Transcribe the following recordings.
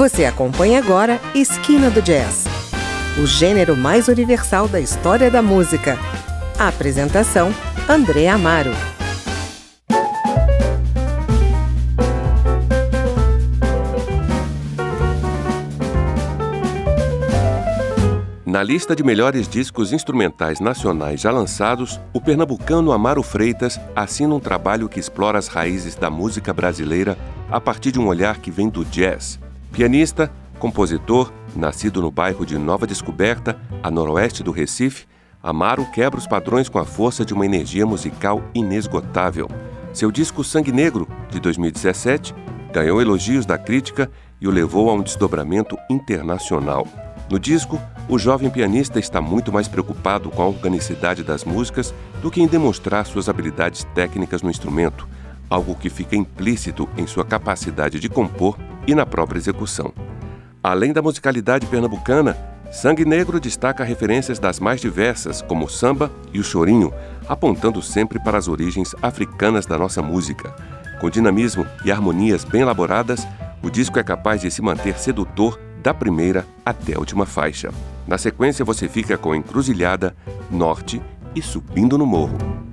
Você acompanha agora Esquina do Jazz, o gênero mais universal da história da música. A apresentação: André Amaro. Na lista de melhores discos instrumentais nacionais já lançados, o pernambucano Amaro Freitas assina um trabalho que explora as raízes da música brasileira a partir de um olhar que vem do jazz Pianista, compositor, nascido no bairro de Nova Descoberta, a noroeste do Recife, Amaro quebra os padrões com a força de uma energia musical inesgotável. Seu disco Sangue Negro, de 2017, ganhou elogios da crítica e o levou a um desdobramento internacional. No disco, o jovem pianista está muito mais preocupado com a organicidade das músicas do que em demonstrar suas habilidades técnicas no instrumento, algo que fica implícito em sua capacidade de compor e na própria execução. Além da musicalidade pernambucana, Sangue Negro destaca referências das mais diversas, como o samba e o chorinho, apontando sempre para as origens africanas da nossa música. Com dinamismo e harmonias bem elaboradas, o disco é capaz de se manter sedutor da primeira até a última faixa. Na sequência, você fica com Encruzilhada, Norte e Subindo no Morro.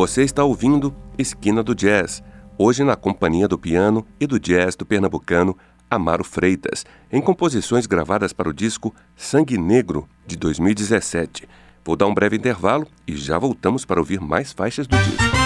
Você está ouvindo Esquina do Jazz, hoje na companhia do piano e do jazz do pernambucano Amaro Freitas, em composições gravadas para o disco Sangue Negro, de 2017. Vou dar um breve intervalo e já voltamos para ouvir mais faixas do disco.